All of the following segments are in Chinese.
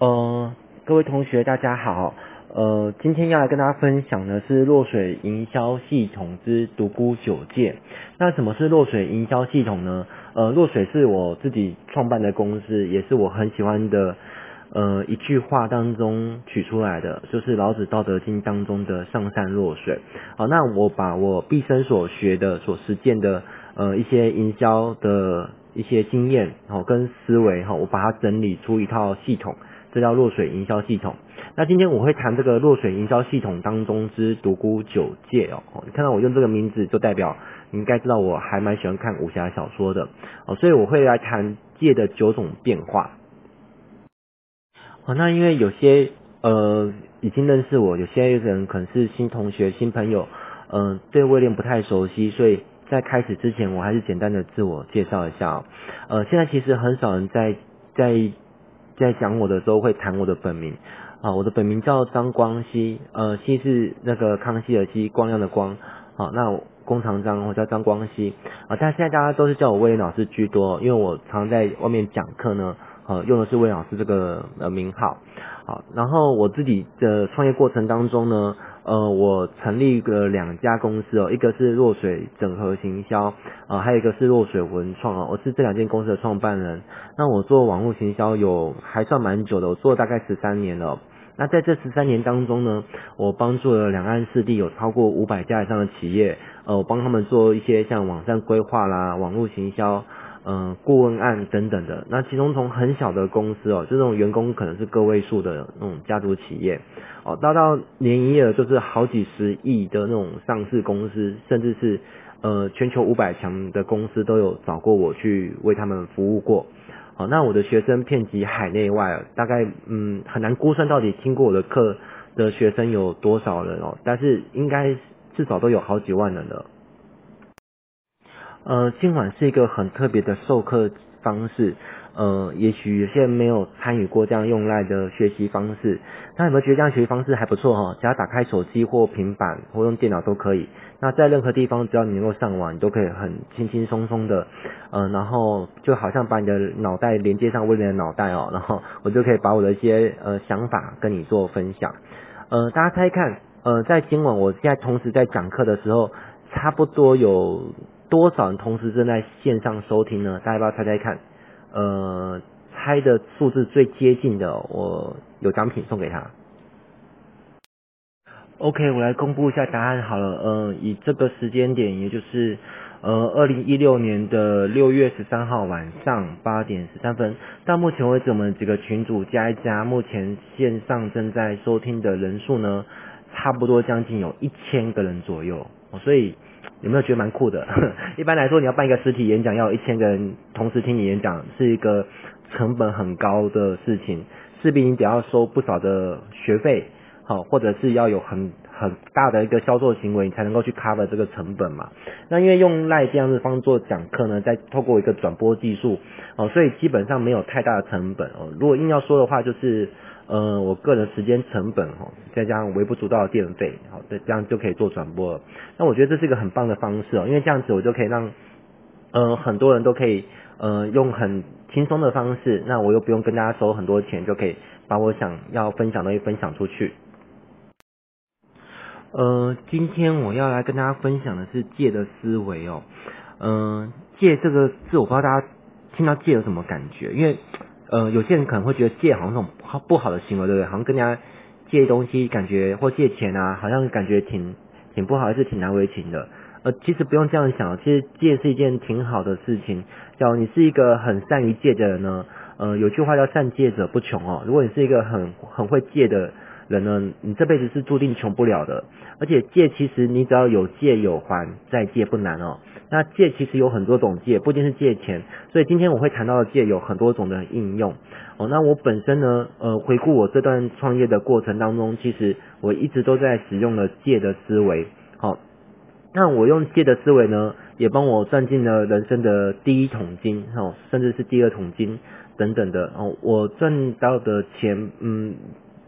呃，各位同学大家好，呃，今天要来跟大家分享的是落水营销系统之独孤九剑。那什么是落水营销系统呢？呃，落水是我自己创办的公司，也是我很喜欢的，呃，一句话当中取出来的，就是老子《道德经》当中的上善若水。好，那我把我毕生所学的、所实践的，呃，一些营销的一些经验，好，跟思维，哈，我把它整理出一套系统。这叫落水营销系统。那今天我会谈这个落水营销系统当中之独孤九诫哦。你看到我用这个名字，就代表你应该知道我还蛮喜欢看武侠小说的哦。所以我会来谈诫的九种变化。哦，那因为有些呃已经认识我，有些人可能是新同学、新朋友，嗯、呃，对威廉不太熟悉，所以在开始之前，我还是简单的自我介绍一下哦。呃，现在其实很少人在在。在讲我的时候会谈我的本名。啊，我的本名叫张光熙，呃，熙是那个康熙的熙，光亮的光，好，那工长张，我叫张光熙。啊，但现在大家都是叫我魏老师居多，因为我常在外面讲课呢，呃，用的是魏老师这个呃名号，好，然后我自己的创业过程当中呢。呃，我成立个两家公司哦，一个是落水整合行销，呃，还有一个是落水文创哦，我是这两间公司的创办人。那我做网络行销有还算蛮久的，我做了大概十三年了。那在这十三年当中呢，我帮助了两岸四地有超过五百家以上的企业，呃，我帮他们做一些像网站规划啦、网络行销。嗯，顾问案等等的，那其中从很小的公司哦，就这种员工可能是个位数的那种家族企业，哦，到到年营业额就是好几十亿的那种上市公司，甚至是呃全球五百强的公司都有找过我去为他们服务过。好，那我的学生遍及海内外，大概嗯很难估算到底听过我的课的学生有多少人哦，但是应该至少都有好几万人了。呃，今晚是一个很特别的授课方式。呃，也许有些人没有参与过这样用赖的学习方式，那有没有觉得这样学习方式还不错哈？只要打开手机或平板或用电脑都可以。那在任何地方，只要你能够上网，你都可以很轻轻松松的，呃，然后就好像把你的脑袋连接上威廉的脑袋哦，然后我就可以把我的一些呃想法跟你做分享。呃，大家猜看，呃，在今晚我现在同时在讲课的时候，差不多有。多少人同时正在线上收听呢？大家要不要猜猜看？呃，猜的数字最接近的，我有奖品送给他。OK，我来公布一下答案好了。呃，以这个时间点，也就是呃二零一六年的六月十三号晚上八点十三分，到目前为止，我们几个群组加一加，目前线上正在收听的人数呢，差不多将近有一千个人左右。所以。有没有觉得蛮酷的？一般来说，你要办一个实体演讲，要一千个人同时听你演讲，是一个成本很高的事情，势必你得要收不少的学费，好，或者是要有很很大的一个销售行为，你才能够去 cover 这个成本嘛。那因为用赖这样子方式做讲课呢，再透过一个转播技术，哦，所以基本上没有太大的成本哦。如果硬要说的话，就是。呃，我个人时间成本哈，再加上微不足道的电费，好，这这样就可以做转播了。那我觉得这是一个很棒的方式哦，因为这样子我就可以让呃很多人都可以呃用很轻松的方式，那我又不用跟大家收很多钱，就可以把我想要分享的东西分享出去。呃，今天我要来跟大家分享的是借的思维哦。嗯、呃，诫这个字，我不知道大家听到借有什么感觉，因为。呃，有些人可能会觉得借好像那种不好的行为，对不对？好像跟人家借东西，感觉或借钱啊，好像感觉挺挺不好，还是挺难为情的。呃，其实不用这样想，其实借是一件挺好的事情。假如你是一个很善于借的人呢，呃，有句话叫善借者不穷哦。如果你是一个很很会借的人呢，你这辈子是注定穷不了的。而且借其实你只要有借有还，再借不难哦。那借其实有很多种借，不一定是借钱。所以今天我会谈到的借有很多种的应用哦。那我本身呢，呃，回顾我这段创业的过程当中，其实我一直都在使用了借的思维。好，那我用借的思维呢，也帮我赚进了人生的第一桶金，哦，甚至是第二桶金等等的哦。我赚到的钱，嗯。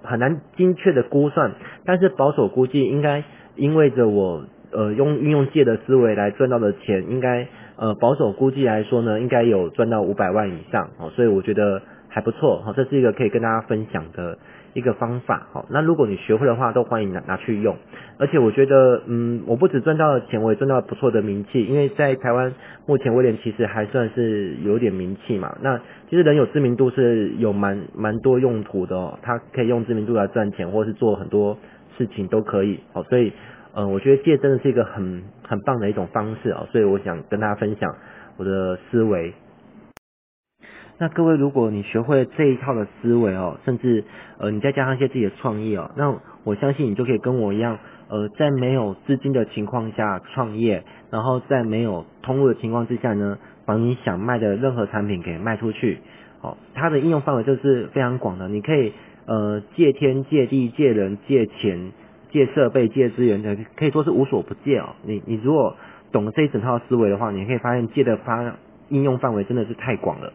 很难精确的估算，但是保守估计应该因为着我呃用运用借的思维来赚到的钱，应该呃保守估计来说呢，应该有赚到五百万以上哦，所以我觉得还不错，好，这是一个可以跟大家分享的一个方法，好，那如果你学会的话，都欢迎拿拿去用。而且我觉得，嗯，我不止赚到了钱，我也赚到了不错的名气，因为在台湾目前威廉其实还算是有点名气嘛。那其实人有知名度是有蛮蛮多用途的哦，他可以用知名度来赚钱，或是做很多事情都可以，好，所以，嗯，我觉得戒真的是一个很很棒的一种方式哦，所以我想跟大家分享我的思维。那各位，如果你学会这一套的思维哦，甚至呃，你再加上一些自己的创意哦，那我相信你就可以跟我一样，呃，在没有资金的情况下创业，然后在没有通路的情况之下呢，把你想卖的任何产品给卖出去。哦，它的应用范围就是非常广的，你可以呃借天借地借人借钱借设备借资源的，可以说是无所不借哦。你你如果懂了这一整套思维的话，你可以发现借的发应用范围真的是太广了。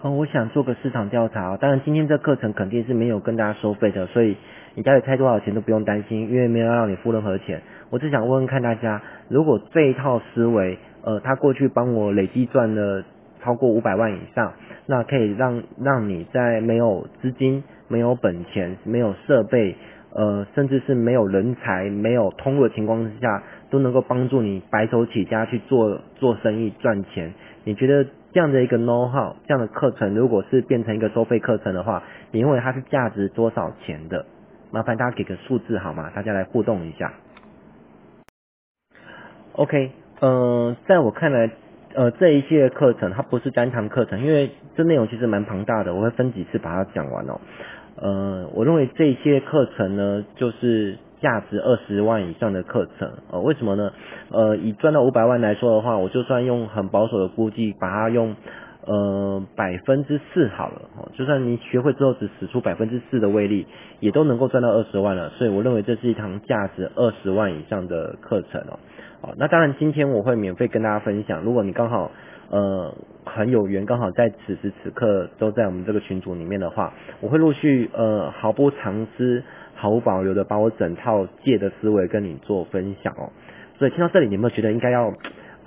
哦，我想做个市场调查。当然，今天这课程肯定是没有跟大家收费的，所以你家里开多少钱都不用担心，因为没有让你付任何钱。我只想问问看大家，如果这一套思维，呃，他过去帮我累计赚了超过五百万以上，那可以让让你在没有资金、没有本钱、没有设备，呃，甚至是没有人才、没有通路的情况之下，都能够帮助你白手起家去做做生意赚钱。你觉得？这样的一个 know how，这样的课程，如果是变成一个收费课程的话，你认为它是价值多少钱的？麻烦大家给个数字好吗？大家来互动一下。OK，呃，在我看来，呃，这一系列课程它不是单堂课程，因为这内容其实蛮庞大的，我会分几次把它讲完哦。呃，我认为这些课程呢，就是。价值二十万以上的课程，呃，为什么呢？呃，以赚到五百万来说的话，我就算用很保守的估计，把它用呃百分之四好了，哦，就算你学会之后只使出百分之四的威力，也都能够赚到二十万了。所以我认为这是一堂价值二十万以上的课程哦。哦，那当然今天我会免费跟大家分享，如果你刚好呃很有缘，刚好在此时此刻都在我们这个群组里面的话，我会陆续呃毫不藏私。毫无保留的把我整套借的思维跟你做分享哦，所以听到这里，你有没有觉得应该要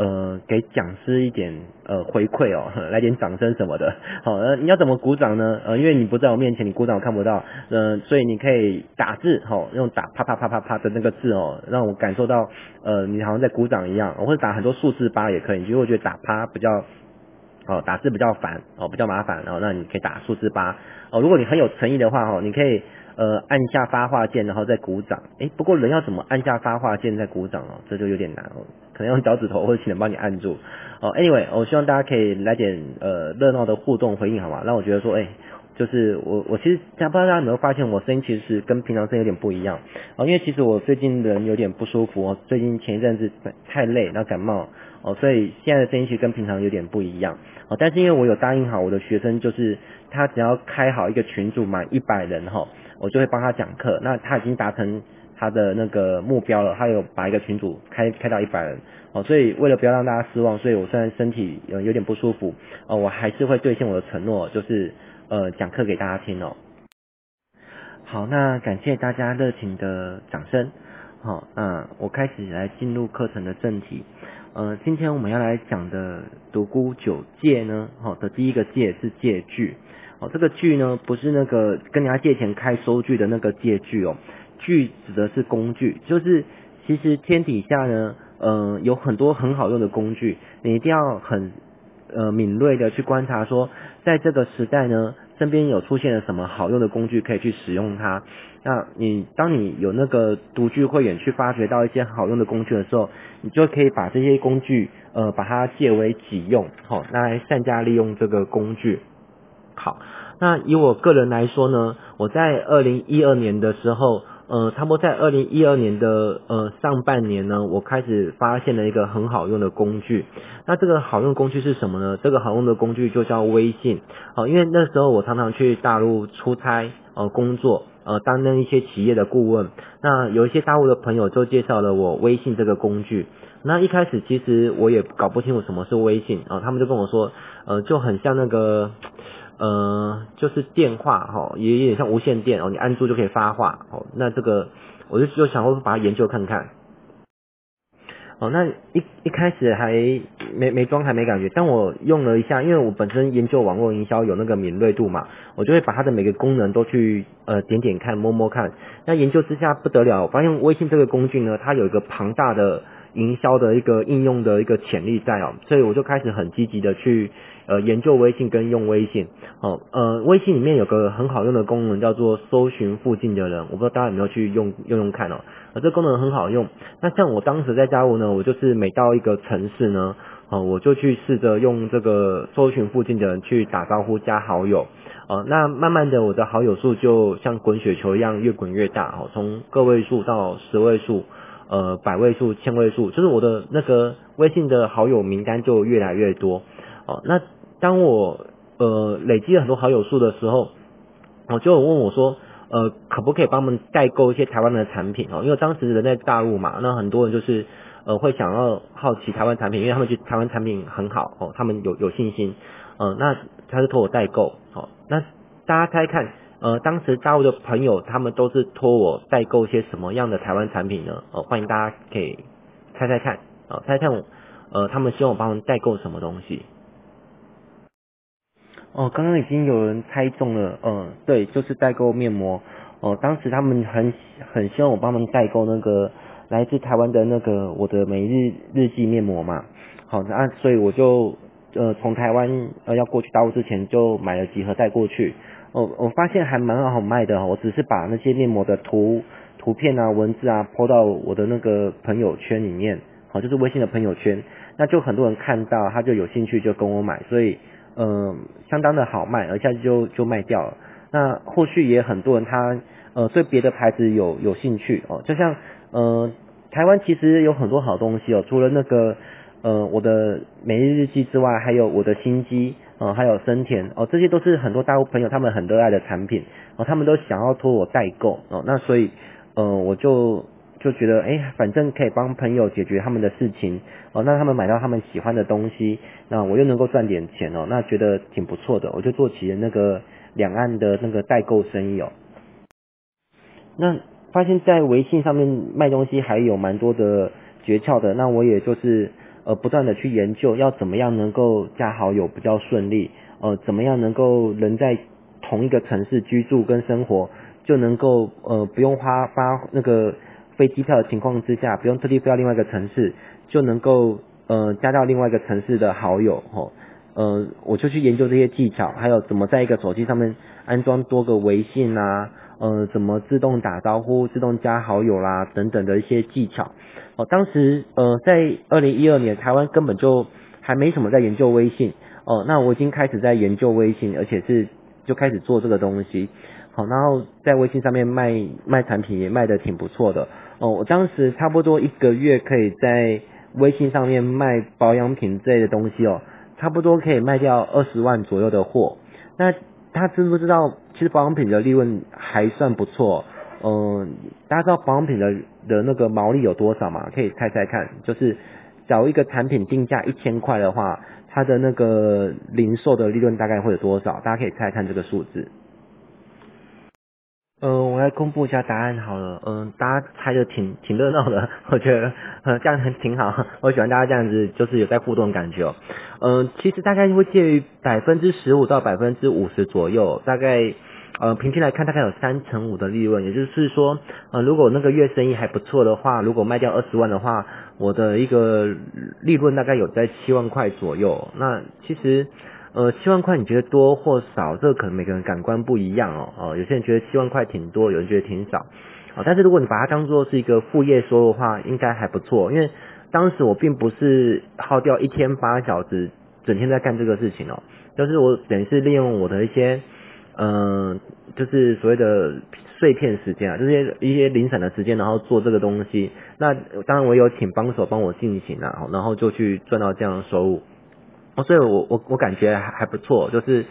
呃给讲师一点呃回馈哦，来点掌声什么的？好，呃你要怎么鼓掌呢？呃因为你不在我面前，你鼓掌我看不到，呃所以你可以打字哈，用打啪啪啪啪啪的那个字哦，让我感受到呃你好像在鼓掌一样，或者打很多数字八也可以，因为我觉得打啪比较哦打字比较烦哦比较麻烦，然后那你可以打数字八哦，如果你很有诚意的话哦，你可以。呃，按下发话键，然后再鼓掌。诶，不过人要怎么按下发话键再鼓掌哦？这就有点难哦，能用脚趾头或者请人帮你按住。哦，anyway，我希望大家可以来点呃热闹的互动回应，好吗？让我觉得说，诶，就是我我其实，不知道大家有没有发现，我声音其实是跟平常声音有点不一样。哦，因为其实我最近人有点不舒服，最近前一阵子太累，然后感冒哦，所以现在的声音其实跟平常有点不一样。哦，但是因为我有答应好我的学生，就是他只要开好一个群组满一百人哈。我就会帮他讲课，那他已经达成他的那个目标了，他有把一个群组开开到一百人，哦，所以为了不要让大家失望，所以我虽然身体有有点不舒服，哦，我还是会兑现我的承诺，就是呃讲课给大家听哦。好，那感谢大家热情的掌声，好，那我开始来进入课程的正题，呃，今天我们要来讲的独孤九戒呢，好的第一个戒是戒具。哦，这个具呢，不是那个跟人家借钱开收据的那个借据哦，具指的是工具，就是其实天底下呢，呃，有很多很好用的工具，你一定要很呃敏锐的去观察说，在这个时代呢，身边有出现了什么好用的工具可以去使用它。那你当你有那个独具慧眼去发掘到一些好用的工具的时候，你就可以把这些工具呃把它借为己用，好，那来善加利用这个工具。好，那以我个人来说呢，我在二零一二年的时候，呃，差不多在二零一二年的呃上半年呢，我开始发现了一个很好用的工具。那这个好用工具是什么呢？这个好用的工具就叫微信。哦，因为那时候我常常去大陆出差，呃，工作，呃，担任一些企业的顾问。那有一些大陆的朋友就介绍了我微信这个工具。那一开始其实我也搞不清楚什么是微信啊，他们就跟我说，呃，就很像那个。呃，就是电话哈，也有点像无线电哦，你按住就可以发话哦。那这个我就就想说把它研究看看。哦，那一一开始还没没装还没感觉，但我用了一下，因为我本身研究网络营销有那个敏锐度嘛，我就会把它的每个功能都去呃点点看摸摸看。那研究之下不得了，我发现微信这个工具呢，它有一个庞大的营销的一个应用的一个潜力在哦，所以我就开始很积极的去呃研究微信跟用微信。哦，呃，微信里面有个很好用的功能叫做搜寻附近的人，我不知道大家有没有去用用用看哦。啊，这功能很好用。那像我当时在家务呢，我就是每到一个城市呢，哦，我就去试着用这个搜寻附近的人去打招呼加好友。哦，那慢慢的我的好友数就像滚雪球一样越滚越大。哦，从个位数到十位数，呃，百位数、千位数，就是我的那个微信的好友名单就越来越多。哦，那当我呃累积了很多好友数的时候，我就问我说。呃，可不可以帮我们代购一些台湾的产品哦？因为当时人在大陆嘛，那很多人就是呃会想要好奇台湾产品，因为他们觉得台湾产品很好哦，他们有有信心。呃，那他是托我代购哦。那大家猜看，呃，当时大陆的朋友他们都是托我代购一些什么样的台湾产品呢？哦，欢迎大家可以猜猜看，哦，猜猜看，呃，他们希望我帮他们代购什么东西？哦，刚刚已经有人猜中了，嗯，对，就是代购面膜。哦，当时他们很很希望我帮他们代购那个来自台湾的那个我的每日日记面膜嘛。好，那所以我就呃从台湾呃要过去大陆之前就买了几盒带过去。哦，我发现还蛮好卖的，我只是把那些面膜的图图片啊、文字啊 po 到我的那个朋友圈里面，好，就是微信的朋友圈，那就很多人看到，他就有兴趣就跟我买，所以。呃，相当的好卖，而一下子就就卖掉了。那后续也很多人他呃对别的牌子有有兴趣哦，就像呃台湾其实有很多好东西哦，除了那个呃我的每日日记之外，还有我的心机呃还有森田哦，这些都是很多大陆朋友他们很热爱的产品哦，他们都想要托我代购哦，那所以呃我就。就觉得哎，反正可以帮朋友解决他们的事情哦，那他们买到他们喜欢的东西，那我又能够赚点钱哦，那觉得挺不错的，我就做起了那个两岸的那个代购生意哦。那发现，在微信上面卖东西还有蛮多的诀窍的，那我也就是呃不断的去研究，要怎么样能够加好友比较顺利，呃，怎么样能够人在同一个城市居住跟生活就能够呃不用花发那个。飞机票的情况之下，不用特地飞到另外一个城市，就能够呃加到另外一个城市的好友吼，呃我就去研究这些技巧，还有怎么在一个手机上面安装多个微信啊，呃怎么自动打招呼、自动加好友啦等等的一些技巧。哦，当时呃在二零一二年，台湾根本就还没什么在研究微信哦，那我已经开始在研究微信，而且是就开始做这个东西。好，然后在微信上面卖卖产品也卖得挺不错的。哦，我当时差不多一个月可以在微信上面卖保养品之类的东西哦，差不多可以卖掉二十万左右的货。那他知不知道，其实保养品的利润还算不错。嗯，大家知道保养品的的那个毛利有多少吗？可以猜猜看，就是找一个产品定价一千块的话，它的那个零售的利润大概会有多少？大家可以猜猜看这个数字。嗯、我来公布一下答案好了。嗯、大家猜的挺挺热闹的，我觉得这样很挺好。我喜欢大家这样子，就是有在互动的感觉哦。嗯、其实大概会介于百分之十五到百分之五十左右，大概呃平均来看大概有三成五的利润。也就是说，呃如果那个月生意还不错的话，如果卖掉二十万的话，我的一个利润大概有在七万块左右。那其实。呃，七万块你觉得多或少？这个可能每个人感官不一样哦。哦，有些人觉得七万块挺多，有人觉得挺少。啊，但是如果你把它当做是一个副业收入的话，应该还不错。因为当时我并不是耗掉一天八小时，整天在干这个事情哦。就是我等于是利用我的一些，嗯、就是所谓的碎片时间啊，就是一些零散的时间，然后做这个东西。那当然我有请帮手帮我进行啊，然后就去赚到这样的收入。哦，所以我我我感觉还还不错，就是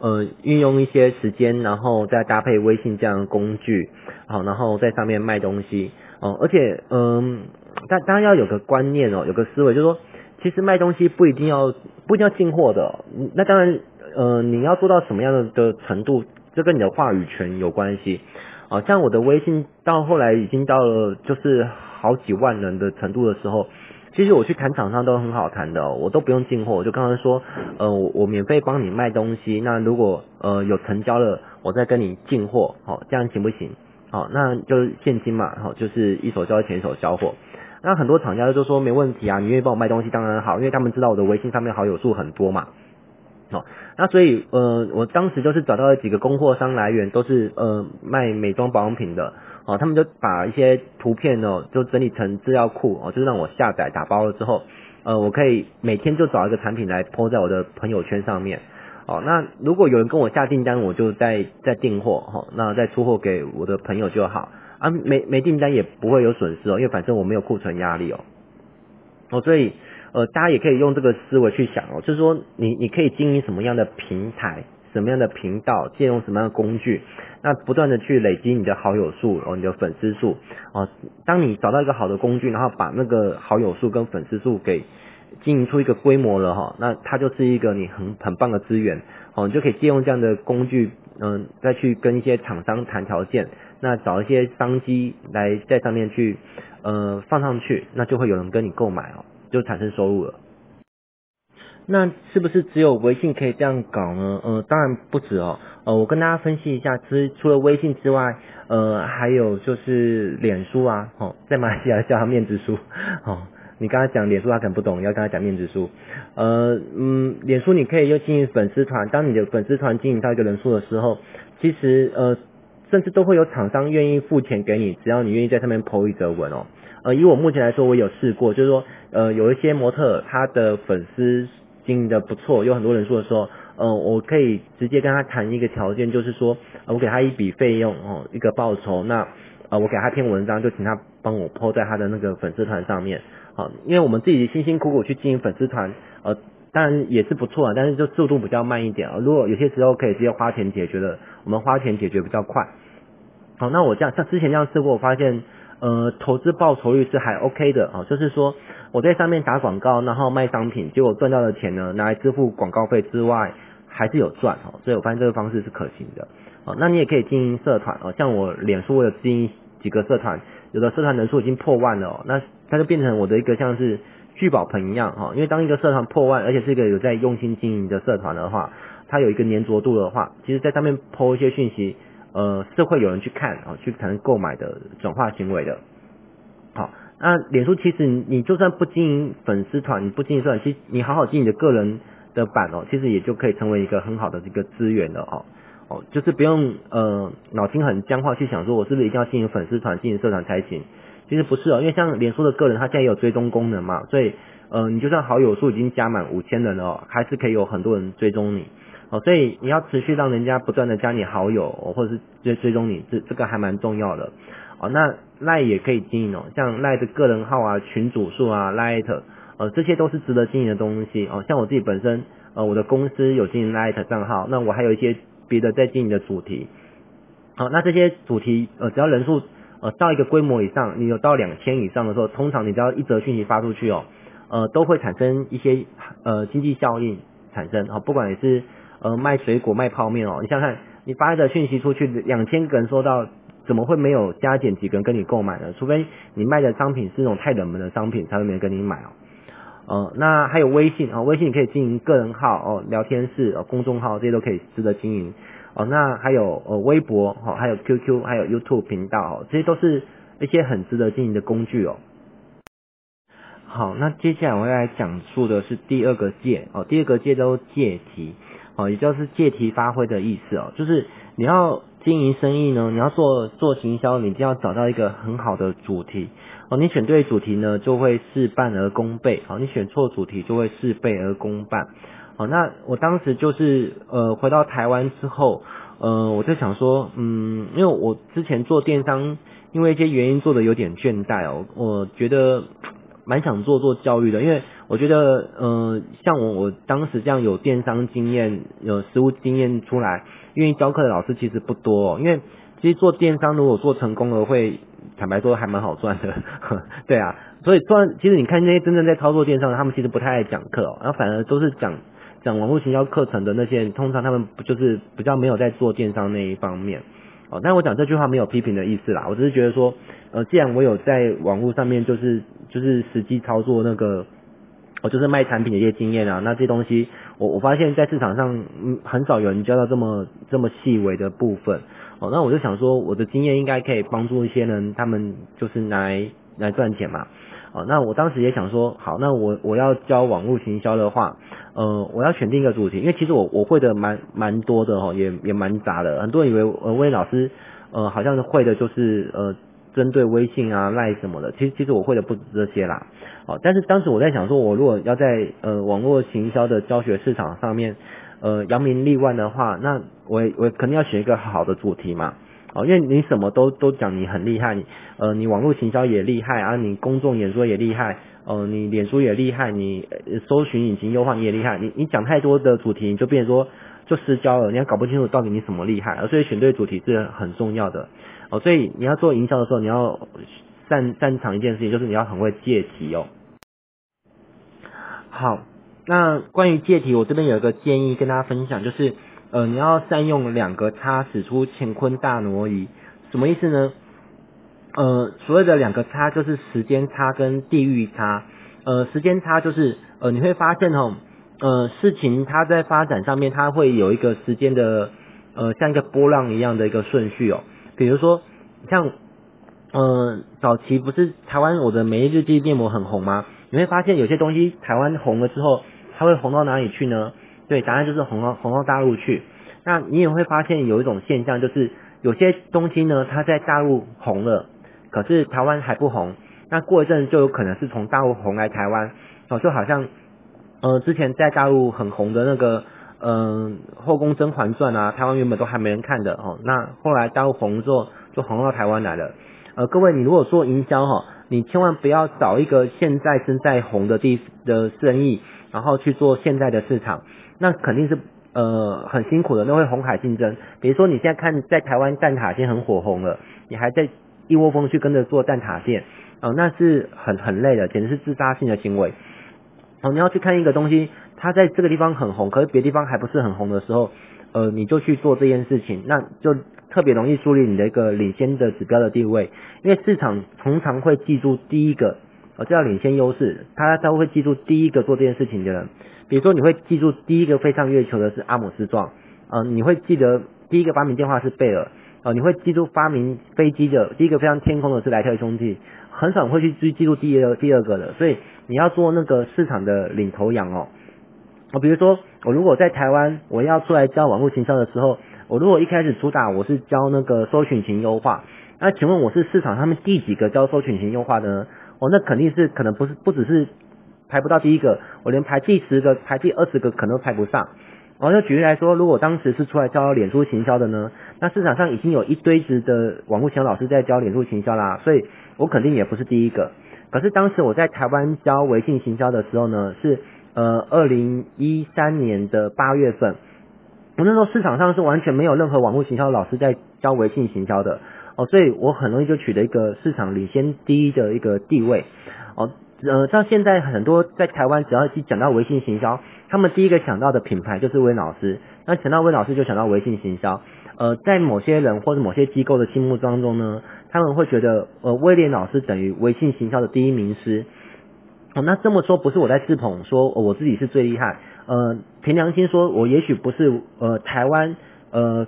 呃运用一些时间，然后再搭配微信这样的工具，好，然后在上面卖东西哦，而且嗯，大大家要有个观念哦，有个思维，就是说，其实卖东西不一定要不一定要进货的，那当然呃你要做到什么样的的程度，这跟你的话语权有关系，啊，像我的微信到后来已经到了就是好几万人的程度的时候。其实我去谈厂商都很好谈的，我都不用进货，我就刚刚说，呃，我我免费帮你卖东西，那如果呃有成交了，我再跟你进货，好，这样行不行？好，那就是现金嘛，好，就是一手交钱一手交货。那很多厂家就说没问题啊，你愿意帮我卖东西当然好，因为他们知道我的微信上面好友数很多嘛。哦，那所以呃，我当时就是找到了几个供货商来源，都是呃卖美妆保养品的，哦，他们就把一些图片哦，就整理成资料库哦，就让我下载打包了之后，呃，我可以每天就找一个产品来 po 在我的朋友圈上面，哦，那如果有人跟我下订单，我就再再订货，哈，那再出货给我的朋友就好，啊，没没订单也不会有损失哦，因为反正我没有库存压力哦，哦，所以。呃，大家也可以用这个思维去想哦，就是说你你可以经营什么样的平台，什么样的频道，借用什么样的工具，那不断的去累积你的好友数哦，你的粉丝数哦。当你找到一个好的工具，然后把那个好友数跟粉丝数给经营出一个规模了哈，那它就是一个你很很棒的资源哦，你就可以借用这样的工具，嗯，再去跟一些厂商谈条件，那找一些商机来在上面去呃放上去，那就会有人跟你购买哦。就产生收入了，那是不是只有微信可以这样搞呢？呃，当然不止哦。呃，我跟大家分析一下，其实除了微信之外，呃，还有就是脸书啊，哦，在马来西亚叫它面子书，哦，你刚才讲脸书他可能不懂，你要跟他讲面子书。呃，嗯，脸书你可以又经营粉丝团，当你的粉丝团经营到一个人数的时候，其实呃，甚至都会有厂商愿意付钱给你，只要你愿意在上面 po 一则文哦。呃，以我目前来说，我有试过，就是说，呃，有一些模特，他的粉丝经营的不错，有很多人说的时候，呃，我可以直接跟他谈一个条件，就是说，呃，我给他一笔费用哦，一个报酬，那，呃，我给他一篇文章，就请他帮我 po 在他的那个粉丝团上面，好，因为我们自己辛辛苦苦去经营粉丝团，呃，当然也是不错啊，但是就速度比较慢一点啊，如果有些时候可以直接花钱解决的，我们花钱解决比较快，好，那我这样像之前这样试过，我发现。呃，投资报酬率是还 OK 的哦，就是说我在上面打广告，然后卖商品，结果赚到的钱呢，拿来支付广告费之外，还是有赚哦，所以我发现这个方式是可行的哦。那你也可以经营社团哦，像我脸书我有经营几个社团，有的社团人数已经破万了哦，那它就变成我的一个像是聚宝盆一样哈，因为当一个社团破万，而且是一个有在用心经营的社团的话，它有一个粘着度的话，其实在上面 po 一些讯息。呃，是会有人去看啊，去产生购买的转化行为的。好，那脸书其实你就算不经营粉丝团，你不经营社团，其实你好好经营你的个人的版哦，其实也就可以成为一个很好的一个资源了哦。哦，就是不用呃脑筋很僵化去想说，我是不是一定要经营粉丝团、经营社团才行？其实不是哦，因为像脸书的个人，他现在也有追踪功能嘛，所以呃，你就算好友数已经加满五千人了哦，还是可以有很多人追踪你。哦，所以你要持续让人家不断的加你好友，哦或者是追追踪你，这这个还蛮重要的。哦，那赖也可以经营哦，像赖的个人号啊、群组数啊、赖特，呃，这些都是值得经营的东西。哦，像我自己本身，呃，我的公司有经营赖特账号，那我还有一些别的在经营的主题。好，那这些主题，呃，只要人数呃到一个规模以上，你有到两千以上的时候，通常你只要一则讯息发出去哦，呃，都会产生一些呃经济效应产生。哦，不管你是呃，卖水果、卖泡面哦，你想想看，你发一个讯息出去，两千个人收到，怎么会没有加减几个人跟你购买呢？除非你卖的商品是那种太冷门的商品，才会没人跟你买哦。呃，那还有微信啊，微信你可以经营个人号哦，聊天室、公众号这些都可以值得经营哦。那还有呃微博哈，还有 QQ，还有 YouTube 频道哦，这些都是一些很值得经营的工具哦。好，那接下来我要来讲述的是第二个界哦，第二个界都借题。哦，也就是借题发挥的意思哦，就是你要经营生意呢，你要做做行销，你一定要找到一个很好的主题哦。你选对主题呢，就会事半而功倍；哦，你选错主题，就会事倍而功半。哦，那我当时就是呃回到台湾之后，呃，我就想说，嗯，因为我之前做电商，因为一些原因做的有点倦怠哦，我觉得蛮想做做教育的，因为。我觉得，呃，像我我当时这样有电商经验、有实务经验出来，愿意教课的老师其实不多。因为其实做电商如果做成功了，会坦白说还蛮好赚的，对啊。所以赚，其实你看那些真正在操作电商的，他们其实不太爱讲课哦，然后反而都是讲讲网络行销课程的那些，通常他们不就是比较没有在做电商那一方面。哦，但我讲这句话没有批评的意思啦，我只是觉得说，呃，既然我有在网络上面就是就是实际操作那个，哦，就是卖产品的一些经验啊，那这东西我我发现在市场上嗯很少有人教到这么这么细微的部分，哦，那我就想说我的经验应该可以帮助一些人，他们就是来来赚钱嘛。哦，那我当时也想说，好，那我我要教网络行销的话，呃，我要选定一个主题，因为其实我我会的蛮蛮多的哦，也也蛮杂的。很多人以为呃威老师呃好像是会的就是呃针对微信啊、赖什么的，其实其实我会的不止这些啦。哦，但是当时我在想说，我如果要在呃网络行销的教学市场上面呃扬名立万的话，那我我肯定要选一个好的主题嘛。哦，因为你什么都都讲你很厉害，你呃你网络行销也厉害啊，你公众演说也厉害，呃你脸书也厉害，你搜寻引擎优化你也厉害，你你讲太多的主题，你就变成说就失焦了，你还搞不清楚到底你什么厉害，所以选对主题是很重要的。哦，所以你要做营销的时候，你要擅擅长一件事情，就是你要很会借题哦。好，那关于借题，我这边有一个建议跟大家分享，就是。呃，你要善用两个叉，使出乾坤大挪移，什么意思呢？呃，所谓的两个叉就是时间差跟地域差。呃，时间差就是呃，你会发现哦，呃，事情它在发展上面，它会有一个时间的呃，像一个波浪一样的一个顺序哦。比如说，像呃，早期不是台湾我的每日日记面膜很红吗？你会发现有些东西台湾红了之后，它会红到哪里去呢？对，答案就是红到红到大陆去。那你也会发现有一种现象，就是有些东西呢，它在大陆红了，可是台湾还不红。那过一阵就有可能是从大陆红来台湾哦，就好像呃之前在大陆很红的那个嗯、《后宫甄嬛传》啊，台湾原本都还没人看的哦。那后来大陆红之后，就红到台湾来了。呃，各位，你如果做营销哈，你千万不要找一个现在正在红的地的生意，然后去做现在的市场。那肯定是呃很辛苦的，那会红海竞争。比如说你现在看在台湾蛋挞店很火红了，你还在一窝蜂去跟着做蛋挞店，呃，那是很很累的，简直是自杀性的行为。哦、你要去看一个东西，它在这个地方很红，可是别地方还不是很红的时候，呃，你就去做这件事情，那就特别容易树立你的一个领先的指标的地位，因为市场通常会记住第一个，呃，这叫领先优势，他才会记住第一个做这件事情的人。比如说，你会记住第一个飞上月球的是阿姆斯壮，呃，你会记得第一个发明电话是贝尔，呃，你会记住发明飞机的第一个飞上天空的是莱特兄弟，很少会去记记住第二第二个的，所以你要做那个市场的领头羊哦。我比如说，我如果在台湾，我要出来教网络行销的时候，我如果一开始主打我是教那个搜寻型优化，那请问我是市场上面第几个教搜寻型优化的呢？哦，那肯定是可能不是不只是。排不到第一个，我连排第十个、排第二十个可能都排不上。哦就举例来说，如果当时是出来教脸书行销的呢，那市场上已经有一堆子的网络行老师在教脸书行销啦，所以我肯定也不是第一个。可是当时我在台湾教微信行销的时候呢，是呃二零一三年的八月份，我那时候市场上是完全没有任何网络行销老师在教微信行销的哦，所以我很容易就取得一个市场领先第一的一个地位哦。呃，像现在很多在台湾，只要一讲到微信行销，他们第一个想到的品牌就是威老师。那想到威老师，就想到微信行销。呃，在某些人或者某些机构的心目当中呢，他们会觉得，呃，威廉老师等于微信行销的第一名师。哦，那这么说不是我在自捧，说我自己是最厉害。呃，凭良心说，我也许不是呃台湾呃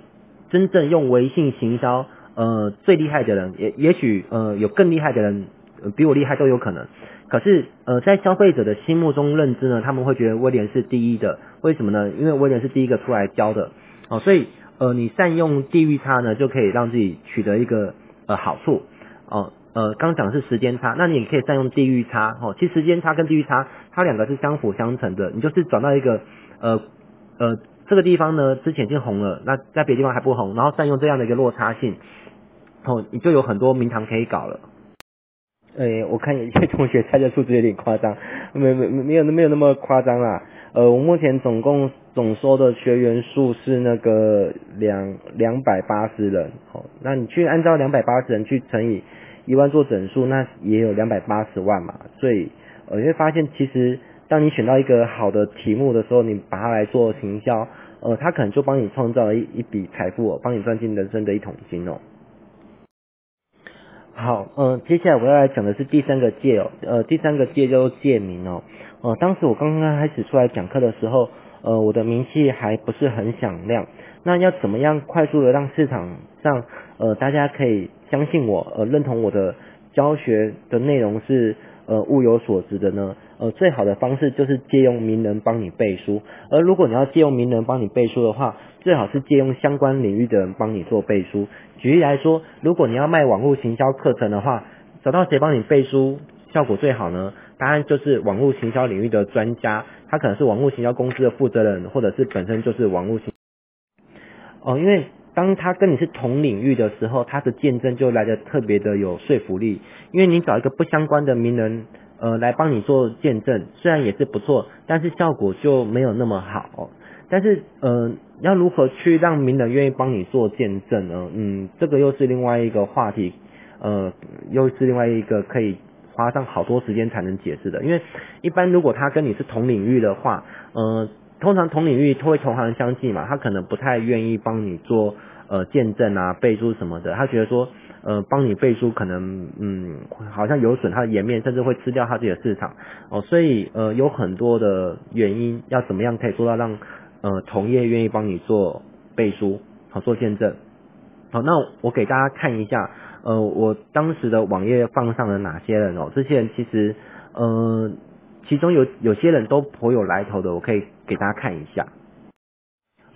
真正用微信行销呃最厉害的人，也也许呃有更厉害的人，比我厉害都有可能。可是，呃，在消费者的心目中认知呢，他们会觉得威廉是第一的，为什么呢？因为威廉是第一个出来教的，哦，所以，呃，你善用地域差呢，就可以让自己取得一个呃好处，哦，呃，刚讲的是时间差，那你也可以善用地域差，哦，其实时间差跟地域差，它两个是相辅相成的，你就是转到一个，呃，呃，这个地方呢之前已经红了，那在别的地方还不红，然后善用这样的一个落差性，哦，你就有很多名堂可以搞了。哎，我看有些同学猜的数字有点夸张，没没没有没有那么夸张啦。呃，我目前总共总收的学员数是那个两两百八十人，哦，那你去按照两百八十人去乘以一万做整数，那也有两百八十万嘛。所以呃，你会发现其实当你选到一个好的题目的时候，你把它来做行销，呃，他可能就帮你创造了一一笔财富哦，帮你赚进人生的一桶金哦。好，嗯、接下来我要来讲的是第三个戒哦，呃，第三个戒叫做戒名哦。呃，当时我刚刚开始出来讲课的时候，呃，我的名气还不是很响亮。那要怎么样快速的让市场上，呃，大家可以相信我，呃，认同我的教学的内容是，呃，物有所值的呢？呃，最好的方式就是借用名人帮你背书。而如果你要借用名人帮你背书的话，最好是借用相关领域的人帮你做背书。举例来说，如果你要卖网络行销课程的话，找到谁帮你背书效果最好呢？答案就是网络行销领域的专家，他可能是网络行销公司的负责人，或者是本身就是网络行。哦，因为当他跟你是同领域的时候，他的见证就来得特别的有说服力。因为你找一个不相关的名人，呃，来帮你做见证，虽然也是不错，但是效果就没有那么好。但是，呃，要如何去让名人愿意帮你做见证呢？嗯，这个又是另外一个话题，呃，又是另外一个可以花上好多时间才能解释的。因为一般如果他跟你是同领域的话，呃。通常同领域都会同行相忌嘛，他可能不太愿意帮你做呃见证啊、背书什么的，他觉得说呃帮你背书可能嗯好像有损他的颜面，甚至会吃掉他自己的市场哦，所以呃有很多的原因，要怎么样可以做到让呃同业愿意帮你做背书好做见证，好，那我给大家看一下呃我当时的网页放上了哪些人哦，这些人其实呃。其中有有些人都颇有来头的，我可以给大家看一下。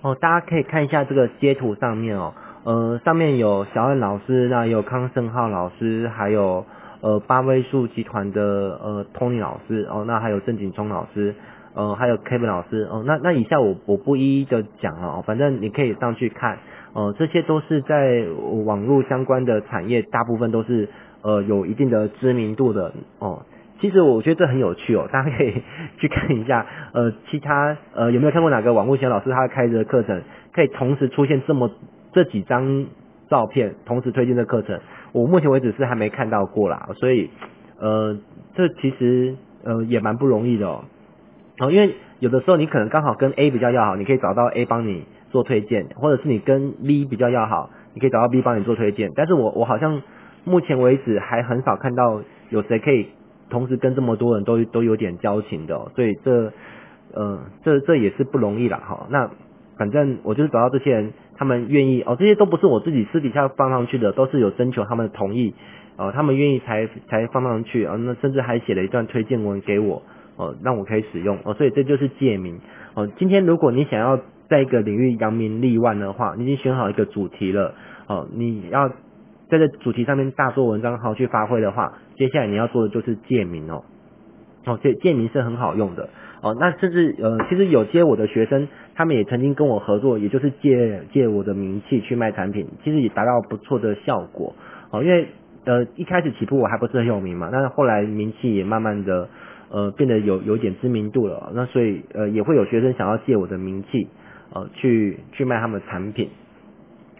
哦，大家可以看一下这个截图上面哦，呃，上面有小恩老师，那也有康胜浩老师，还有呃八位数集团的呃 Tony 老师哦，那还有郑景聪老师，呃，还有 Kevin 老师哦，那那以下我我不一一的讲哦，反正你可以上去看，呃，这些都是在网络相关的产业，大部分都是呃有一定的知名度的哦。其实我觉得这很有趣哦，大家可以去看一下。呃，其他呃有没有看过哪个网络型老师他开的课程，可以同时出现这么这几张照片，同时推荐的课程？我目前为止是还没看到过啦，所以呃这其实呃也蛮不容易的哦。哦，因为有的时候你可能刚好跟 A 比较要好，你可以找到 A 帮你做推荐，或者是你跟 B 比较要好，你可以找到 B 帮你做推荐。但是我我好像目前为止还很少看到有谁可以。同时跟这么多人都都有点交情的，哦，所以这，呃，这这也是不容易啦哈。那反正我就是找到这些人，他们愿意哦，这些都不是我自己私底下放上去的，都是有征求他们的同意，哦，他们愿意才才放上去啊，哦。那甚至还写了一段推荐文给我，哦，让我可以使用哦。所以这就是借名哦。今天如果你想要在一个领域扬名立万的话，你已经选好一个主题了哦，你要。在这主题上面大做文章，好去发挥的话，接下来你要做的就是借名哦。哦，借借名是很好用的哦。那甚至呃，其实有些我的学生，他们也曾经跟我合作，也就是借借我的名气去卖产品，其实也达到不错的效果哦。因为呃一开始起步我还不是很有名嘛，但是后来名气也慢慢的呃变得有有点知名度了。那所以呃也会有学生想要借我的名气呃去去卖他们的产品。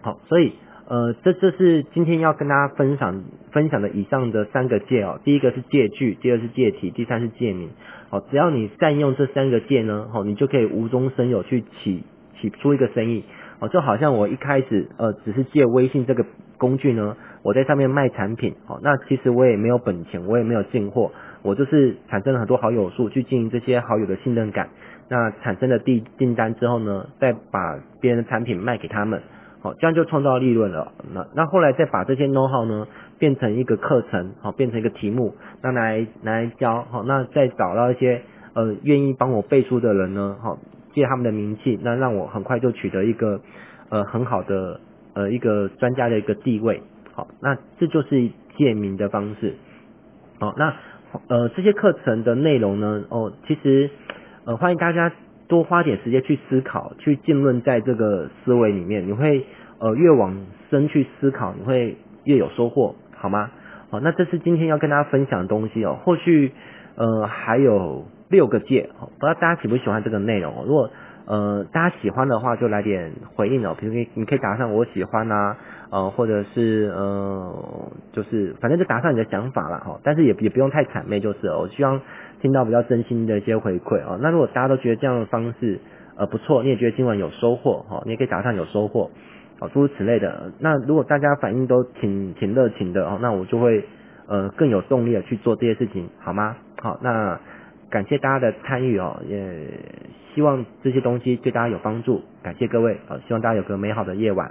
好，所以。呃，这这是今天要跟大家分享分享的以上的三个戒哦。第一个是戒句，第二是戒题，第三是戒名。哦，只要你善用这三个戒呢，好，你就可以无中生有去起起出一个生意。哦，就好像我一开始呃只是借微信这个工具呢，我在上面卖产品。哦，那其实我也没有本钱，我也没有进货，我就是产生了很多好友数去经营这些好友的信任感。那产生了订订单之后呢，再把别人的产品卖给他们。好，这样就创造利润了。那那后来再把这些 know how 呢，变成一个课程，好，变成一个题目，那来来教，好，那再找到一些呃愿意帮我背书的人呢，好，借他们的名气，那让我很快就取得一个呃很好的呃一个专家的一个地位。好，那这就是借名的方式。好，那呃这些课程的内容呢，哦，其实呃欢迎大家。多花点时间去思考，去浸润在这个思维里面，你会呃越往深去思考，你会越有收获，好吗？好，那这是今天要跟大家分享的东西哦。后续呃还有六个戒，不知道大家喜不喜欢这个内容哦。如果呃大家喜欢的话，就来点回应哦。比如你你可以打上我喜欢啊，呃或者是呃就是反正就打上你的想法了哈。但是也也不用太谄媚，就是我希望。听到比较真心的一些回馈啊，那如果大家都觉得这样的方式呃不错，你也觉得今晚有收获，哈，你也可以打上有收获，好，诸如此类的。那如果大家反应都挺挺热情的哦，那我就会呃更有动力的去做这些事情，好吗？好，那感谢大家的参与哦，也希望这些东西对大家有帮助，感谢各位，呃，希望大家有个美好的夜晚。